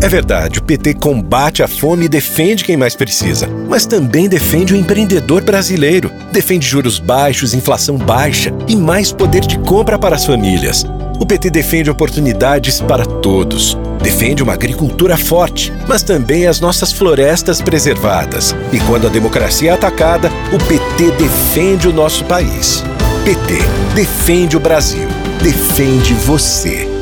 É verdade, o PT combate a fome e defende quem mais precisa, mas também defende o empreendedor brasileiro. Defende juros baixos, inflação baixa e mais poder de compra para as famílias. O PT defende oportunidades para todos. Defende uma agricultura forte, mas também as nossas florestas preservadas. E quando a democracia é atacada, o PT defende o nosso país. PT defende o Brasil. Defende você.